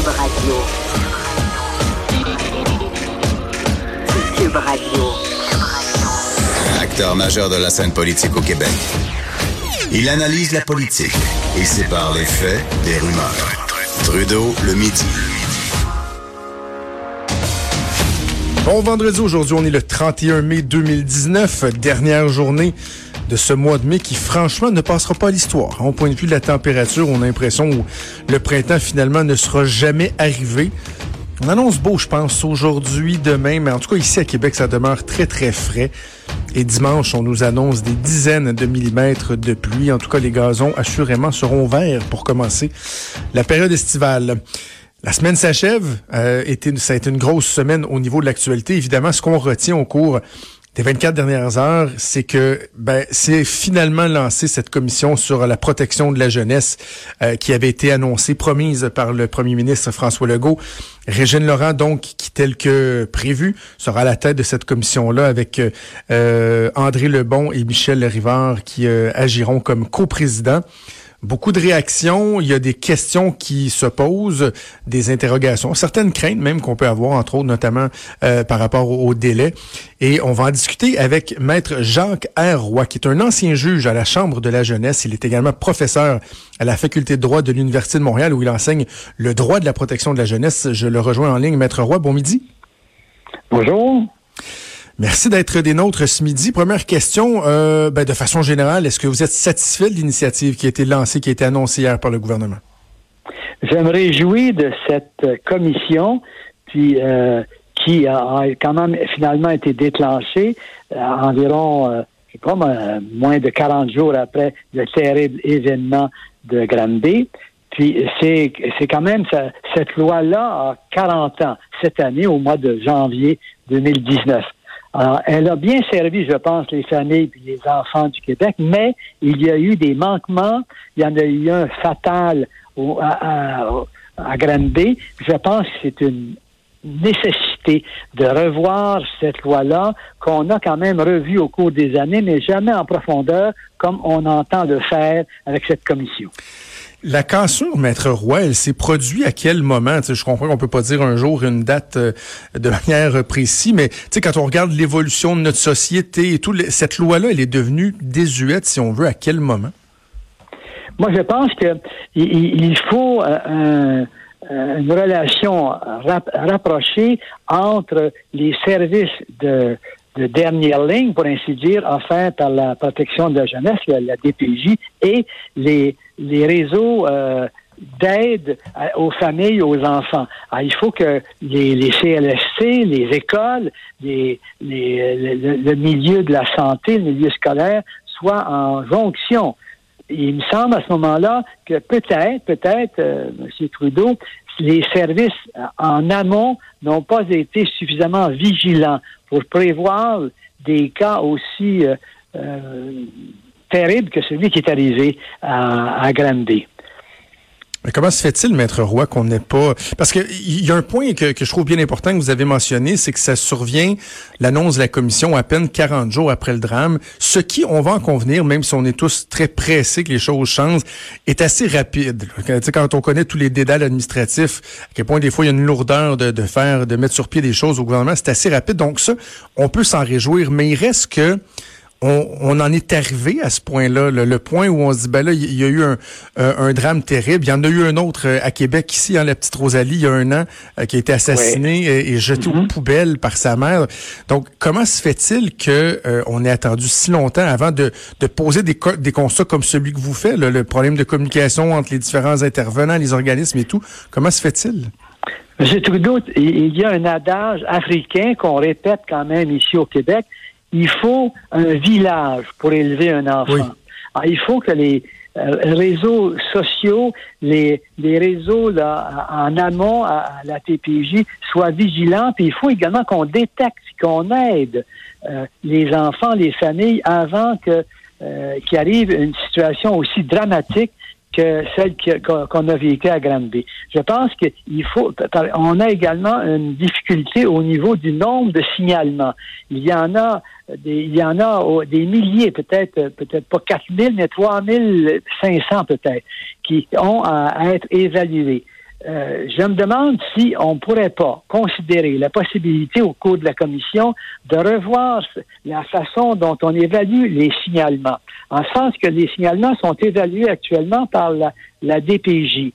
Cube Radio. Cube Radio. Acteur majeur de la scène politique au Québec. Il analyse la politique et sépare les faits des rumeurs. Trudeau le midi. Bon vendredi aujourd'hui, on est le 31 mai 2019, dernière journée de ce mois de mai qui franchement ne passera pas à l'histoire. Au point de vue de la température, on a l'impression que le printemps finalement ne sera jamais arrivé. On annonce beau, je pense, aujourd'hui, demain, mais en tout cas ici à Québec, ça demeure très très frais. Et dimanche, on nous annonce des dizaines de millimètres de pluie. En tout cas, les gazons assurément seront verts pour commencer la période estivale. La semaine s'achève. Euh, ça a été une grosse semaine au niveau de l'actualité. Évidemment, ce qu'on retient au cours des 24 dernières heures, c'est que ben, c'est finalement lancé cette commission sur la protection de la jeunesse euh, qui avait été annoncée, promise par le premier ministre François Legault. Régine Laurent, donc, qui tel que prévu, sera à la tête de cette commission-là avec euh, André Lebon et Michel Rivard qui euh, agiront comme coprésidents beaucoup de réactions, il y a des questions qui se posent, des interrogations, certaines craintes même qu'on peut avoir, entre autres, notamment euh, par rapport au, délai. Et on va en discuter avec Maître Jacques R. Roy, qui est un ancien juge à la Chambre de la jeunesse. Il est également professeur à la Faculté de droit de l'Université de Montréal, où il enseigne le droit de la protection de la jeunesse. Je le rejoins en ligne. Maître Roy, bon midi. Bonjour. Merci d'être des nôtres ce midi. Première question, euh, ben, de façon générale, est-ce que vous êtes satisfait de l'initiative qui a été lancée, qui a été annoncée hier par le gouvernement? Je me réjouis de cette commission euh, qui a, quand même finalement été déclenchée euh, environ, je sais pas, moins de 40 jours après le terrible événement de Granby. Puis c'est c'est quand même cette loi-là a 40 ans cette année au mois de janvier 2019. Alors, elle a bien servi, je pense, les familles et les enfants du Québec, mais il y a eu des manquements. Il y en a eu un fatal au, à, à, à. Je pense que c'est une nécessité de revoir cette loi-là qu'on a quand même revue au cours des années, mais jamais en profondeur comme on entend le faire avec cette commission. La cassure, Maître Roy, elle s'est produite à quel moment? je comprends qu'on peut pas dire un jour une date euh, de manière précise, mais quand on regarde l'évolution de notre société et tout, cette loi-là, elle est devenue désuète, si on veut, à quel moment? Moi, je pense que il faut euh, une relation rapprochée entre les services de, dernière ligne, pour ainsi dire, offerts par la protection de la jeunesse, la DPJ, et les les réseaux euh, d'aide aux familles, aux enfants. Ah, il faut que les, CLSC, les écoles, les, les, le, milieu de la santé, le milieu scolaire soient en jonction. il me semble à ce moment-là que peut-être, peut-être, euh, M. Trudeau, les services en amont n'ont pas été suffisamment vigilants pour prévoir des cas aussi euh, euh terrible que celui qui est arrivé à, à Granby. Mais comment se fait-il, Maître Roy, qu'on n'ait pas... Parce qu'il y a un point que, que, je trouve bien important que vous avez mentionné, c'est que ça survient, l'annonce de la commission, à peine 40 jours après le drame, ce qui, on va en convenir, même si on est tous très pressés que les choses changent, est assez rapide. Quand on connaît tous les dédales administratifs, à quel point des fois il y a une lourdeur de, de faire, de mettre sur pied des choses au gouvernement, c'est assez rapide. Donc ça, on peut s'en réjouir, mais il reste que on, en est arrivé à ce point-là, le, point où on se dit, ben là, il y, a eu un, drame terrible. Il y en a eu un autre euh, à Québec, ici, en la petite Rosalie, il y a un an, euh, qui a été assassiné et, jeté aux mm-hmm. poubelles par sa mère. Donc, comment se fait-il que euh, on ait attendu si longtemps avant de, poser des, des constats comme celui que vous faites, le problème de communication entre les différents intervenants, les organismes et tout? Comment se fait-il? M. Trudeau, il y a un adage africain qu'on répète quand même ici au Québec, il faut un village pour élever un enfant. Ah, il faut que les euh, réseaux sociaux, les, les réseaux là, en amont à, la TPJ soient vigilants. Puis il faut également qu'on détecte, qu'on aide euh, les enfants, les familles avant que euh, qu'il arrive une situation aussi dramatique que celle qu'on a vécue à Granby. Je pense qu'il faut, on a également une difficulté au niveau du nombre de signalements. Il y en a des, il y en a des milliers, peut-être, peut-être pas 4000, mais 3500 peut-être, qui ont à, être évalués. Euh, je me demande si on ne pourrait pas considérer la possibilité au cours de la commission de revoir la façon dont on évalue les signalements, en sens que les signalements sont évalués actuellement par la, la DPJ.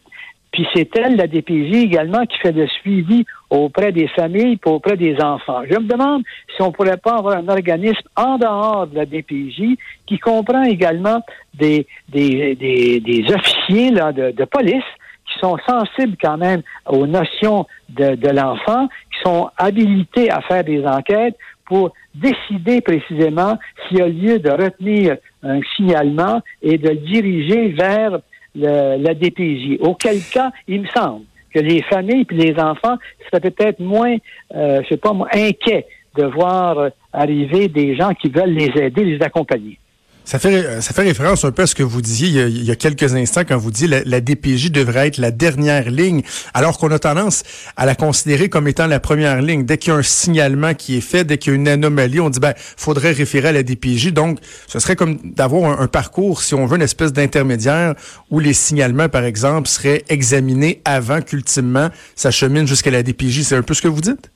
Puis c'est elle, la DPJ également, qui fait le suivi auprès des familles et auprès des enfants. Je me demande si on ne pourrait pas avoir un organisme en dehors de la DPJ qui comprend également des, des, des, officiers là, de, de, police qui sont sensibles quand même aux notions de, l'enfant, qui sont habilités à faire des enquêtes pour décider précisément s'il y a lieu de retenir un signalement et de le diriger vers la DPJ. Auquel cas, il me semble que les familles et les enfants seraient peut-être moins, euh, je sais pas, inquiets de voir arriver des gens qui veulent les aider, les accompagner. Ça fait, ça fait référence un peu à ce que vous disiez il y a, quelques instants quand vous dites la, la DPJ devrait être la dernière ligne, alors qu'on a tendance à la considérer comme étant la première ligne. Dès qu'il y a un signalement qui est fait, dès qu'il y a une anomalie, on dit ben faudrait référer à la DPJ. Donc, ce serait comme d'avoir un, parcours, si on veut, une espèce d'intermédiaire où les signalements, par exemple, seraient examinés avant qu'ultimement ça chemine jusqu'à la DPJ. C'est un peu ce que vous dites?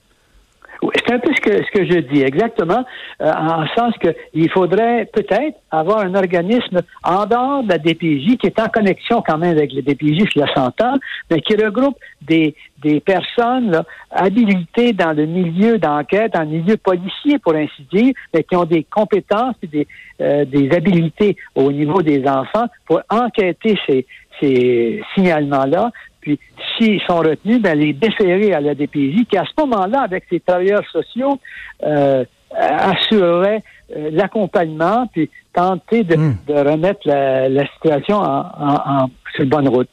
C'est un peu ce que, ce que je dis, exactement, euh, en sens qu'il faudrait peut-être avoir un organisme en dehors de la DPJ qui est en connexion quand même avec le DPJ, je la s'entend, mais qui regroupe des, des personnes là, habilitées dans le milieu d'enquête, le milieu policier, pour ainsi dire, mais qui ont des compétences et des, euh, des habilités au niveau des enfants pour enquêter ces, ces signalements-là, puis, s'ils sont retenus, ben, les déférer à la DPJ, qui à ce moment-là, avec ses travailleurs sociaux, euh, assurerait euh, l'accompagnement, puis tenter de, hmm. remettre la, situation en, sur bonne route.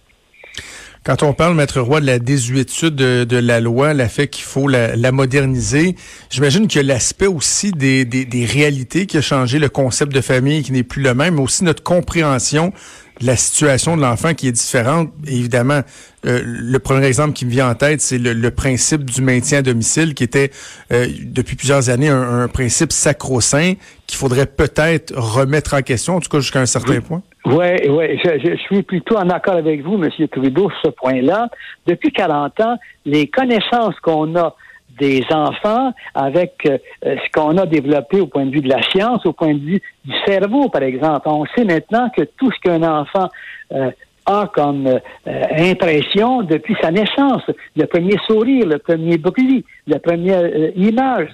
Quand on parle, Maître Roy, de la désuétude de, la loi, la fait qu'il faut la, moderniser, j'imagine qu'il y a l'aspect aussi des, des, réalités qui a changé, le concept de famille qui n'est plus le même, mais aussi notre compréhension la situation de l'enfant qui est différente. Évidemment, euh, le premier exemple qui me vient en tête, c'est le, principe du maintien à domicile, qui était euh, depuis plusieurs années un, principe sacro-saint qu'il faudrait peut-être remettre en question, en tout cas jusqu'à un certain point. Oui, oui, je, je, suis plutôt en accord avec vous, M. Trudeau, sur ce point-là. Depuis 40 ans, les connaissances qu'on a des enfants avec euh, ce qu'on a développé au point de vue de la science, au point de vue du cerveau, par exemple. On sait maintenant que tout ce qu'un enfant euh, a comme euh, impression depuis sa naissance, le premier sourire, le premier bruit, la première image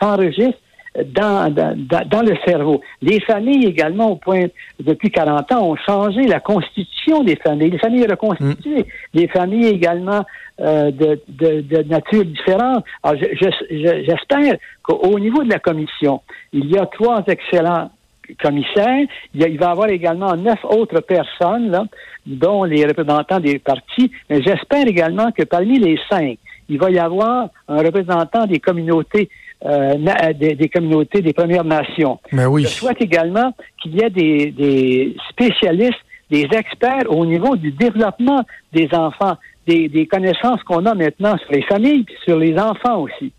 s'enregistre dans, dans, le cerveau. Les familles également, au point depuis 40 ans, ont changé la constitution des familles. Les familles reconstituées. Mm. Les familles également euh, de, de, de, nature différente. Alors, j'espère qu'au niveau de la commission, il y a trois excellents commissaires. Il, il va y avoir également neuf autres personnes, là, dont les représentants des partis. Mais j'espère également que parmi les cinq, il va y avoir un représentant des communautés euh, des, communautés des Premières Nations. Mais oui. Je souhaite également qu'il y ait des, des, spécialistes, des experts au niveau du développement des enfants, des, des connaissances qu'on a maintenant sur les familles et sur les enfants aussi.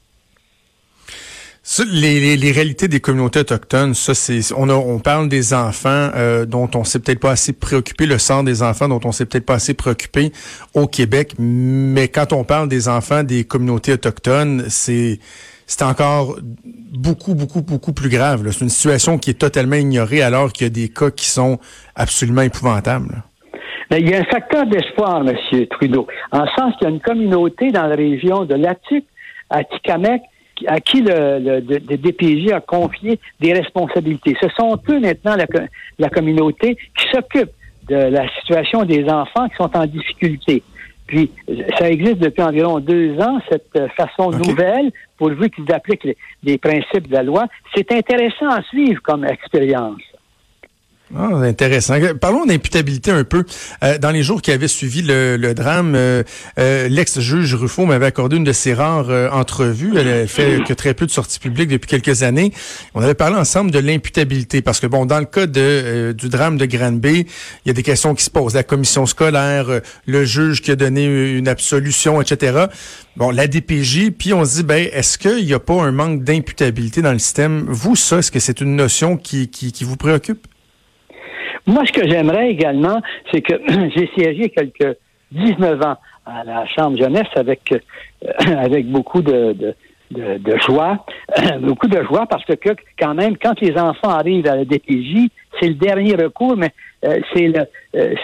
les, les, réalités des communautés autochtones, ça c'est on, on parle des enfants euh, dont on s'est peut-être pas assez préoccupé, le sort des enfants dont on s'est peut-être pas assez préoccupé au Québec, mais quand on parle des enfants des communautés autochtones, c'est c'est encore beaucoup, beaucoup, beaucoup plus grave. C'est une situation qui est totalement ignorée alors qu'il y a des cas qui sont absolument épouvantables. il y a un facteur d'espoir, M. Trudeau, en sens qu'il y a une communauté dans la région de Latik, à Tikamek, à qui le, le, DPJ a confié des responsabilités. Ce sont eux maintenant la, la communauté qui s'occupe de la situation des enfants qui sont en difficulté. Puis, ça existe depuis environ deux ans, cette façon nouvelle, pour vu qu'ils appliquent les, principes de la loi. C'est intéressant à suivre comme expérience. Ah, intéressant. Parlons d'imputabilité un peu. Euh, dans les jours qui avaient suivi le, drame, euh, euh, l'ex-juge Ruffo m'avait accordé une de ses rares entrevues. Elle fait que très peu de sorties publiques depuis quelques années. On avait parlé ensemble de l'imputabilité parce que bon, dans le cas de, du drame de Granby, il y a des questions qui se posent. La commission scolaire, le juge qui a donné une absolution, etc. Bon, la DPJ, puis on se dit, ben, est-ce qu'il n'y a pas un manque d'imputabilité dans le système? Vous, ça, est-ce que c'est une notion qui, qui, qui vous préoccupe? Moi, ce que j'aimerais également, c'est que j'ai siégé quelques 19 ans à la Chambre jeunesse avec, avec beaucoup de, de de, joie, beaucoup de joie parce que quand même, quand les enfants arrivent à la DPJ, c'est le dernier recours, mais euh, c'est le, euh,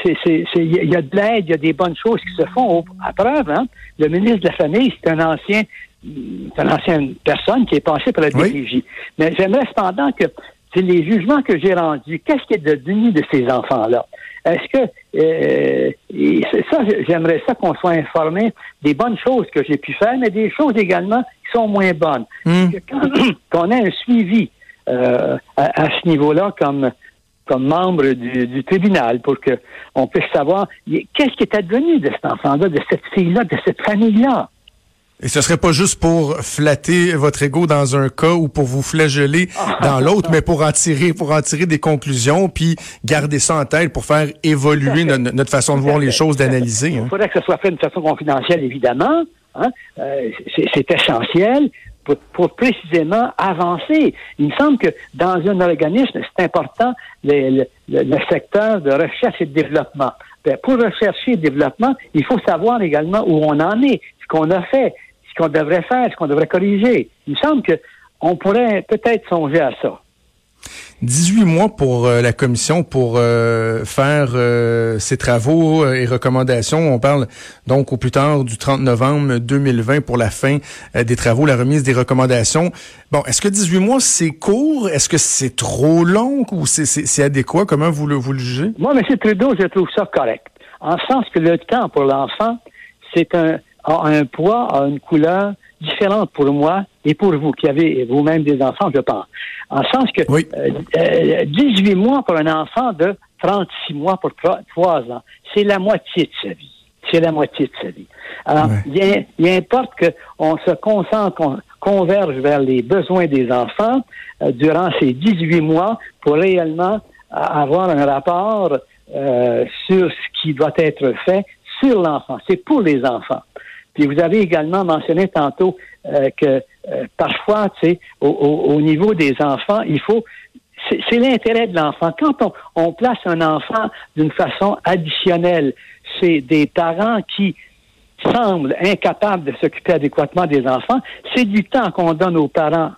il y a de l'aide, il y a des bonnes choses qui se font. À preuve, hein, le ministre de la Famille, c'est un ancien, c'est une ancienne personne qui est passée par la DPJ. Mais j'aimerais cependant que c'est les jugements que j'ai rendus. Qu'est-ce qui est devenu de ces enfants-là? Est-ce que euh, ça, j'aimerais ça qu'on soit informé des bonnes choses que j'ai pu faire, mais des choses également qui sont moins bonnes. Hmm. Qu'on ait un suivi euh, à, ce niveau-là comme comme membre du, tribunal pour que on puisse savoir qu'est-ce qui est advenu de cet enfant-là, de cette fille-là, de cette famille-là? Et ce serait pas juste pour flatter votre ego dans un cas ou pour vous flageller dans l'autre, mais pour en tirer, pour en tirer des conclusions, puis garder ça en tête pour faire évoluer notre, façon de voir les choses, d'analyser. Hein. Il faudrait que ce soit fait de façon confidentielle, évidemment. Hein. Euh, c'est essentiel pour, précisément avancer. Il me semble que dans un organisme, c'est important le, secteur de recherche et de développement. Ben, pour rechercher et développement, il faut savoir également où on en est, ce qu'on a fait, ce qu'on devrait faire, ce qu'on devrait corriger. Il me semble qu'on pourrait peut-être songer à ça. 18 mois pour euh, la commission pour euh, faire euh, ses travaux et recommandations. On parle donc au plus tard du 30 novembre 2020 pour la fin des travaux, la remise des recommandations. Bon, est-ce que 18 mois, c'est court? Est-ce que c'est trop long ou c'est adéquat? Comment vous le, vous le jugez? Moi, M. Trudeau, je trouve ça correct. En sens que le temps pour l'enfant, c'est un, a un poids, a une couleur différente pour moi et pour vous qui avez vous-même des enfants, je pense. En sens que 18 euh, mois pour un enfant de 36 mois pour 3, ans, c'est la moitié de sa vie. C'est la moitié de sa vie. Alors, il, importe qu'on se concentre, qu'on converge vers les besoins des enfants euh, durant ces 18 mois pour réellement avoir un rapport euh, sur ce qui doit être fait sur l'enfant. C'est pour les enfants. Puis vous avez également mentionné tantôt euh, que euh, parfois, tu sais, au, niveau des enfants, il faut c'est l'intérêt de l'enfant. Quand on, on, place un enfant d'une façon additionnelle, c'est des parents qui semblent incapables de s'occuper adéquatement des enfants, c'est du temps qu'on donne aux parents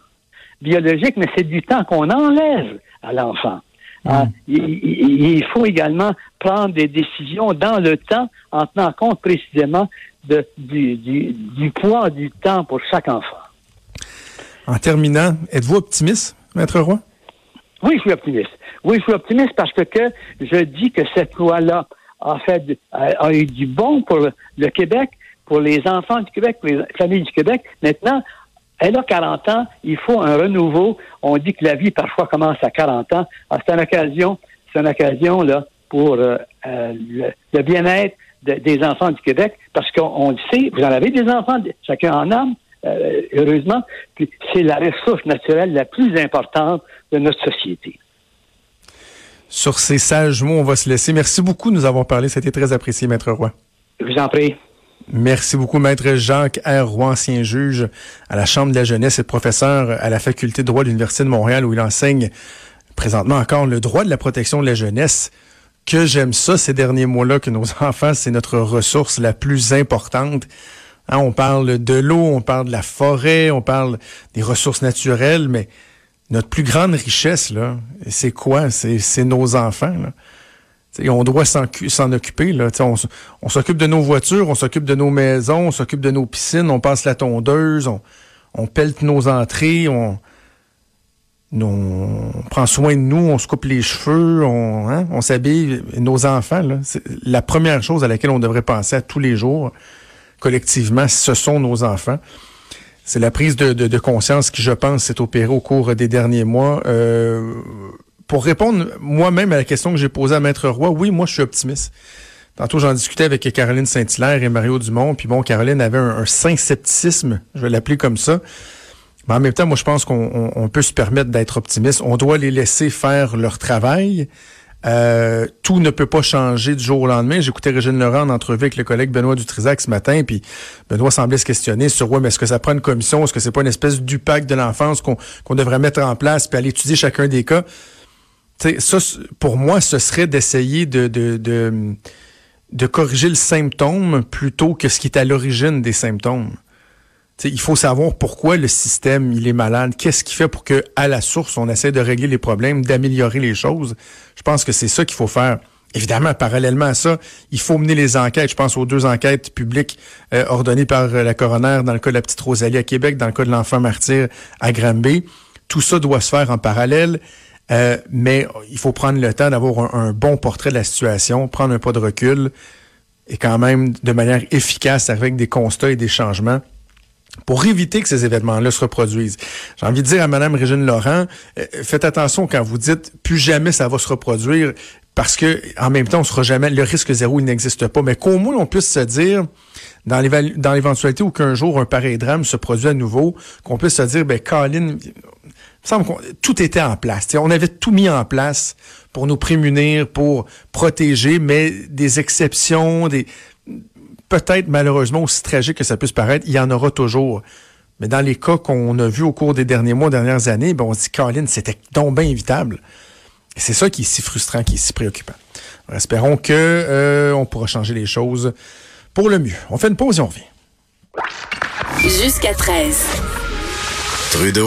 biologiques, mais c'est du temps qu'on enlève à l'enfant. Ah, il, faut également prendre des décisions dans le temps en tenant compte précisément de, du, du, poids du temps pour chaque enfant. En terminant, êtes-vous optimiste, Maître Roy? Oui, je suis optimiste. Oui, je suis optimiste parce que, je dis que cette loi-là a fait a, eu du bon pour le, Québec, pour les enfants du Québec, pour les familles du Québec. Maintenant, elle a 40 ans, il faut un renouveau. On dit que la vie parfois commence à 40 ans. Ah, c'est une occasion, c'est une occasion là pour euh, euh, le, bien-être des enfants du Québec, parce qu'on le sait, vous en avez des enfants, chacun en a, euh, heureusement, c'est la ressource naturelle la plus importante de notre société. Sur ces sages mots, on va se laisser. Merci beaucoup de nous avoir parlé. C'était très apprécié, Maître Roy. Je vous en prie. Merci beaucoup, Maître Jacques R. Roy, ancien juge à la Chambre de la jeunesse et professeur à la Faculté de droit de l'Université de Montréal, où il enseigne présentement encore le droit de la protection de la jeunesse. Que j'aime ça ces derniers mois-là, que nos enfants, c'est notre ressource la plus importante. Hein, on parle de l'eau, on parle de la forêt, on parle des ressources naturelles, mais notre plus grande richesse, là, c'est quoi? C'est nos enfants. Là on doit s'en occuper. On s'occupe de nos voitures, on s'occupe de nos maisons, on s'occupe de nos piscines, on passe la tondeuse, on, on pelte nos entrées, on, on, prend soin de nous, on se coupe les cheveux, on, hein, on s'habille. Nos enfants, c'est la première chose à laquelle on devrait penser à tous les jours, collectivement, ce sont nos enfants. C'est la prise de, conscience qui, je pense, s'est opérée au cours des derniers mois. Euh, pour répondre moi-même à la question que j'ai posée à Maître Roy, oui, moi, je suis optimiste. Tantôt, j'en discutais avec Caroline Saint-Hilaire et Mario Dumont. Puis bon, Caroline avait un, saint scepticisme, je vais l'appeler comme ça. Mais en même temps, moi, je pense qu'on peut se permettre d'être optimiste. On doit les laisser faire leur travail. Euh, tout ne peut pas changer du jour au lendemain. J'écoutais Régine Laurent en entrevue avec le collègue Benoît Dutrisac ce matin, puis Benoît semblait se questionner sur ouais, mais est-ce que ça prend une commission, est-ce que c'est pas une espèce du pacte de l'enfance qu'on devrait mettre en place puis aller étudier chacun des cas? Ça, pour moi, ce serait d'essayer de, de, de corriger le symptôme plutôt que ce qui est à l'origine des symptômes. Il faut savoir pourquoi le système il est malade. Qu'est-ce qui fait pour que à la source on essaie de régler les problèmes, d'améliorer les choses? Je pense que c'est ça qu'il faut faire. Évidemment, parallèlement à ça, il faut mener les enquêtes. Je pense aux deux enquêtes publiques euh, ordonnées par la coroner dans le cas de la petite Rosalie à Québec, dans le cas de l'enfant martyr à Granby. Tout ça doit se faire en parallèle. Euh, mais il faut prendre le temps d'avoir un, bon portrait de la situation, prendre un pas de recul et quand même de manière efficace avec des constats et des changements pour éviter que ces événements-là se reproduisent. J'ai envie de dire à Mme Régine Laurent, euh, faites attention quand vous dites plus jamais ça va se reproduire parce que en même temps on sera jamais le risque zéro il n'existe pas mais qu'au moins on puisse se dire dans l'éventualité où qu'un jour un pareil drame se produit à nouveau qu'on puisse se dire ben Colin semble que tout était en place. on avait tout mis en place pour nous prémunir, pour protéger, mais des exceptions, des peut-être malheureusement aussi tragiques que ça puisse paraître, il y en aura toujours. Mais dans les cas qu'on a vus au cours des derniers mois, dernières années, ben on se dit, Colin, c'était donc bien évitable. Et c'est ça qui est si frustrant, qui est si préoccupant. espérons que euh, on pourra changer les choses pour le mieux. On fait une pause et on revient. Jusqu'à 13. Trudeau